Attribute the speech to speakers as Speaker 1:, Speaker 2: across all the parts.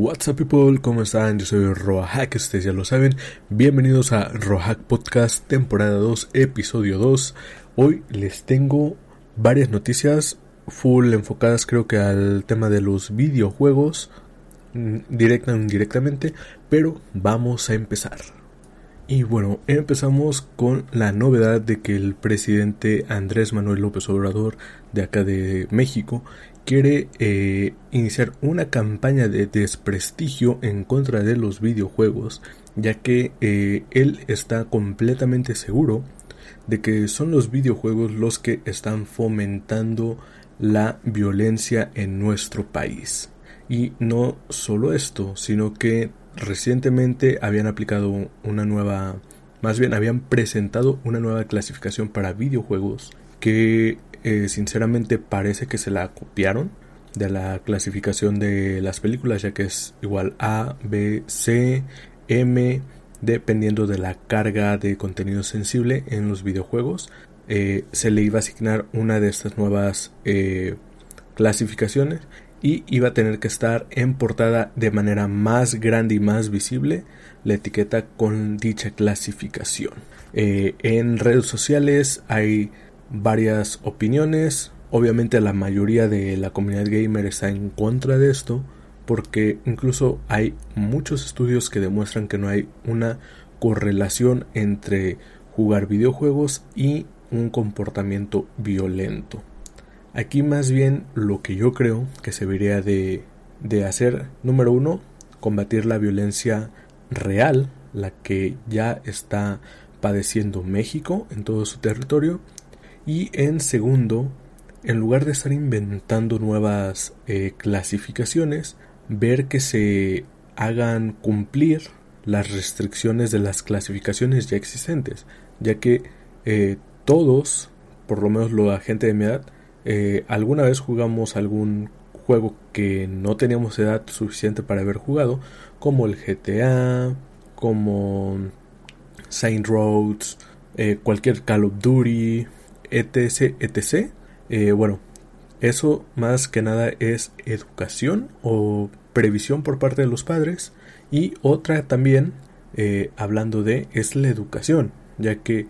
Speaker 1: What's up people, ¿cómo están? Yo soy Roahack, ustedes ya lo saben. Bienvenidos a Roahack Podcast, temporada 2, episodio 2. Hoy les tengo varias noticias full enfocadas creo que al tema de los videojuegos, mm, directa o indirectamente, pero vamos a empezar. Y bueno, empezamos con la novedad de que el presidente Andrés Manuel López Obrador de acá de México quiere eh, iniciar una campaña de desprestigio en contra de los videojuegos, ya que eh, él está completamente seguro de que son los videojuegos los que están fomentando la violencia en nuestro país. Y no solo esto, sino que recientemente habían aplicado una nueva, más bien habían presentado una nueva clasificación para videojuegos que eh, sinceramente parece que se la copiaron de la clasificación de las películas ya que es igual A, B, C, M dependiendo de la carga de contenido sensible en los videojuegos eh, se le iba a asignar una de estas nuevas eh, clasificaciones y iba a tener que estar en portada de manera más grande y más visible la etiqueta con dicha clasificación. En redes sociales hay varias opiniones. Obviamente la mayoría de la comunidad gamer está en contra de esto porque incluso hay muchos estudios que demuestran que no hay una correlación entre jugar videojuegos y un comportamiento violento. Aquí más bien lo que yo creo que se debería de, de hacer, número uno, combatir la violencia real, la que ya está padeciendo México en todo su territorio. Y en segundo, en lugar de estar inventando nuevas eh, clasificaciones, ver que se hagan cumplir las restricciones de las clasificaciones ya existentes, ya que eh, todos, por lo menos la gente de mi edad, eh, alguna vez jugamos algún juego que no teníamos edad suficiente para haber jugado, como el GTA, como Saint Roads, cualquier Call of Duty, etc, etc. Eh, bueno, eso más que nada es educación o previsión por parte de los padres y otra también hablando de es la educación ya que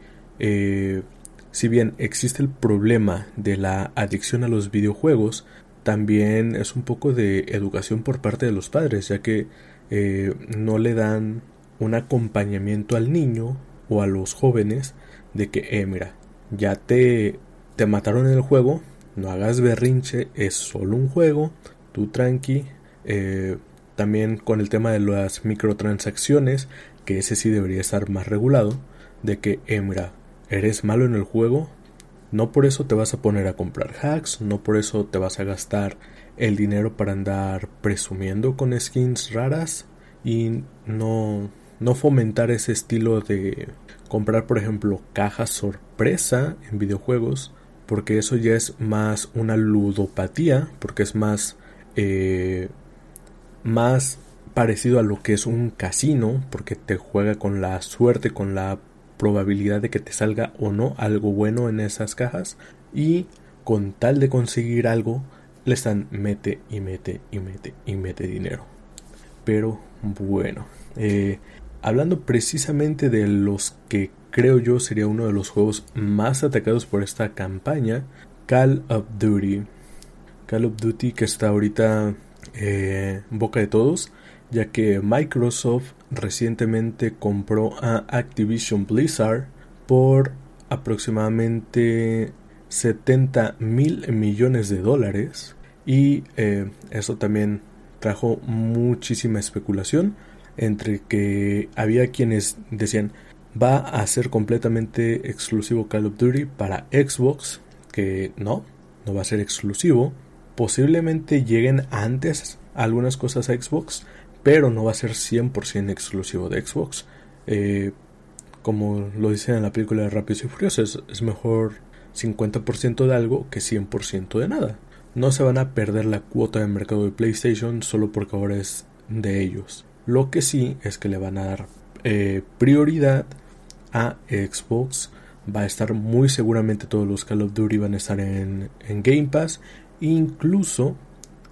Speaker 1: si bien existe el problema de la adicción a los videojuegos, también es un poco de educación por parte de los padres, ya que eh, no le dan un acompañamiento al niño o a los jóvenes de que, eh, mira, ya te, te mataron en el juego, no hagas berrinche, es solo un juego, tú tranqui. Eh, también con el tema de las microtransacciones, que ese sí debería estar más regulado, de que, eh, mira, eres malo en el juego, no por eso te vas a poner a comprar hacks, no por eso te vas a gastar el dinero para andar presumiendo con skins raras y no, no fomentar ese estilo de comprar, por ejemplo, cajas sorpresa en videojuegos, porque eso ya es más una ludopatía, porque es más, eh, más parecido a lo que es un casino, porque te juega con la suerte, con la probabilidad de que te salga o no algo bueno en esas cajas y con tal de conseguir algo le están mete y mete y mete y mete dinero. Pero bueno eh, hablando precisamente de los que creo yo sería uno de los juegos más atacados por esta campaña Call of Duty. Call of Duty que está ahorita eh, en boca de todos ya que Microsoft recientemente compró a Activision Blizzard por aproximadamente 70 mil millones de dólares. Y eh, eso también trajo muchísima especulación entre que había quienes decían va a ser completamente exclusivo Call of Duty para Xbox que no, no va a ser exclusivo posiblemente lleguen antes algunas cosas a Xbox pero no va a ser 100% exclusivo de Xbox. Eh, como lo dicen en la película de Rápidos y Furiosos, es, mejor 50% de algo que 100% de nada. No se van a perder la cuota de mercado de PlayStation solo porque ahora es de ellos. Lo que sí es que le van a dar eh, prioridad a Xbox. Va a estar muy seguramente todos los Call of Duty van a estar en, Game Pass. Incluso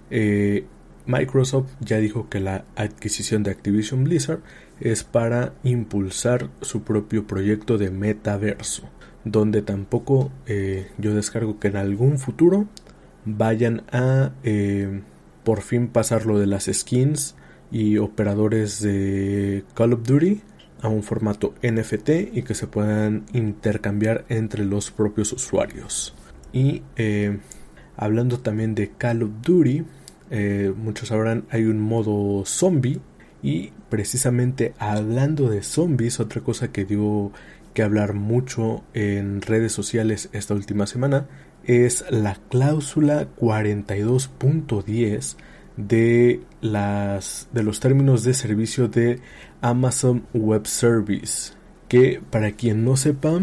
Speaker 1: eh, Microsoft ya dijo que la adquisición de Activision Blizzard es para impulsar su propio proyecto de metaverso, donde tampoco eh, yo descargo que en algún futuro vayan a por fin pasar lo de las skins y operadores de Call of Duty a un formato NFT y que se puedan intercambiar entre los propios usuarios. Y eh, hablando también de Call of Duty, eh, muchos sabrán, hay un modo zombie. Y precisamente hablando de zombies, otra cosa que dio que hablar mucho en redes sociales esta última semana es la cláusula 42.10 de las de los términos de servicio de Amazon Web Service que para quien no sepa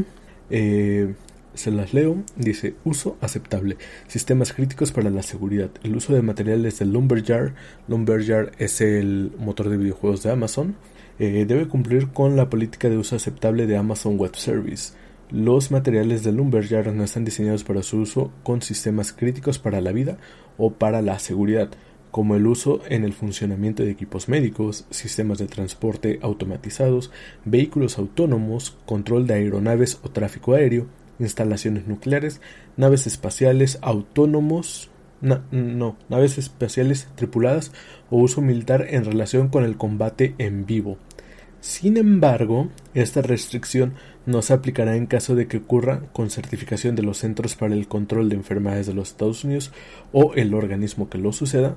Speaker 1: eh, se las leo, dice uso aceptable, sistemas críticos para la seguridad, el uso de materiales de Lumberyard, Lumberyard es el motor de videojuegos de Amazon, eh, debe cumplir con la política de uso aceptable de Amazon Web Service. Los materiales de Lumberyard no están diseñados para su uso con sistemas críticos para la vida o para la seguridad, como el uso en el funcionamiento de equipos médicos, sistemas de transporte automatizados, vehículos autónomos, control de aeronaves o tráfico aéreo, instalaciones nucleares, naves espaciales autónomos, no, naves espaciales tripuladas o uso militar en relación con el combate en vivo. Sin embargo, esta restricción no se aplicará en caso de que ocurra con certificación de los Centros para el Control de Enfermedades de los Estados Unidos o el organismo que lo suceda,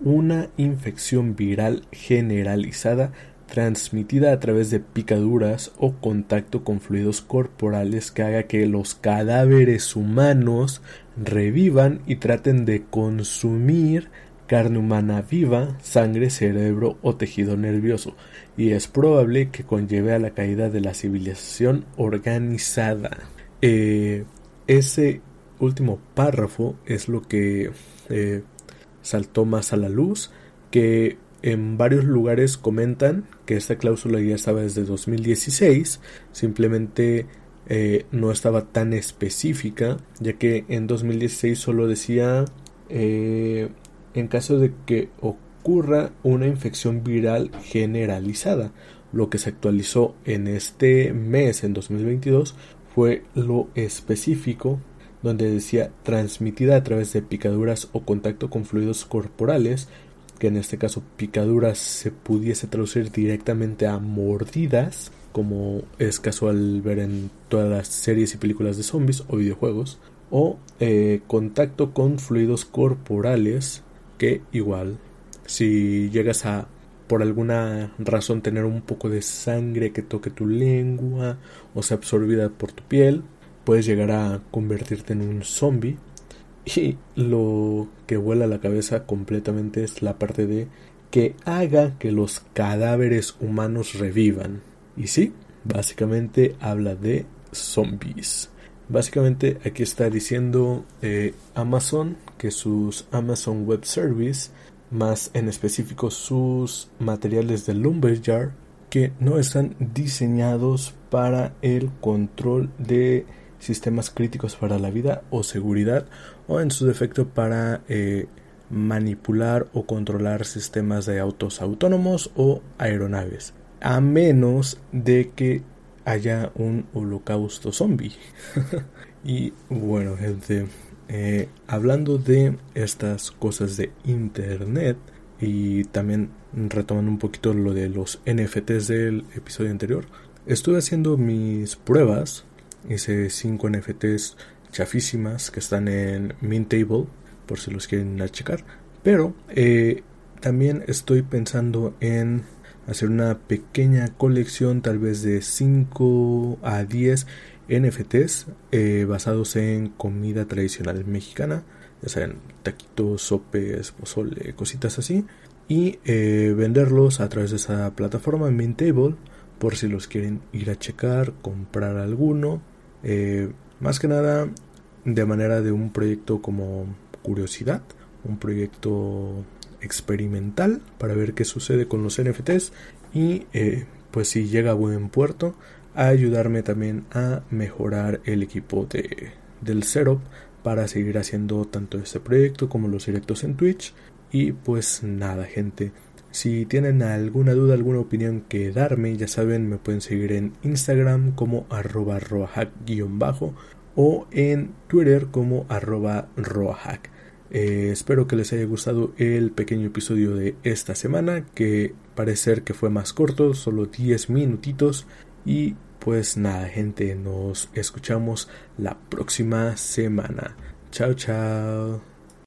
Speaker 1: una infección viral generalizada transmitida a través de picaduras o contacto con fluidos corporales que haga que los cadáveres humanos revivan y traten de consumir carne humana viva, sangre, cerebro o tejido nervioso, y es probable que conlleve a la caída de la civilización organizada. Eh, ese último párrafo es lo que eh, saltó más a la luz, que en varios lugares comentan que esta cláusula ya estaba desde 2016, simplemente eh, no estaba tan específica, ya que en 2016 solo decía en caso de que ocurra una infección viral generalizada. Lo que se actualizó en este mes, en 2022, fue lo específico donde decía transmitida a través de picaduras o contacto con fluidos corporales que en este caso picaduras se pudiese traducir directamente a mordidas, como es casual ver en todas las series y películas de zombies o videojuegos, o eh, contacto con fluidos corporales, que igual, si llegas a por alguna razón tener un poco de sangre que toque tu lengua o sea absorbida por tu piel, puedes llegar a convertirte en un zombie y lo que vuela la cabeza completamente es la parte de que haga que los cadáveres humanos revivan. Y sí, básicamente habla de zombies. Básicamente aquí está diciendo eh, Amazon que sus Amazon Web Service, más en específico sus materiales de Lumberyard, que no están diseñados para el control de sistemas críticos para la vida o seguridad o en su defecto para eh, manipular o controlar sistemas de autos autónomos o aeronaves. A menos de que haya un holocausto zombie y bueno gente eh, hablando de estas cosas de internet y también retomando un poquito lo de los NFTs del episodio anterior estuve haciendo mis pruebas Hice 5 NFTs chafísimas que están en Mintable, por si los quieren checar. Pero eh, también estoy pensando en hacer una pequeña colección, tal vez de 5 a 10 NFTs eh, basados en comida tradicional mexicana, ya sean taquitos, sopes, pozole, cositas así, y eh, venderlos a través de esa plataforma Mintable por si los quieren ir a checar, comprar alguno eh, más que nada de manera de un proyecto como curiosidad, un proyecto experimental para ver qué sucede con los NFTs y eh, pues si llega a buen puerto a ayudarme también a mejorar el equipo de, del setup para seguir haciendo tanto este proyecto como los directos en Twitch Y pues nada, gente. Si tienen alguna duda, alguna opinión que darme, ya saben, me pueden seguir en Instagram como arroba roahack-bajo o en Twitter como arroba roahack. Eh, espero que les haya gustado el pequeño episodio de esta semana, que parece ser que fue más corto, solo 10 minutitos. Y pues nada, gente, nos escuchamos la próxima semana. Chao, chao.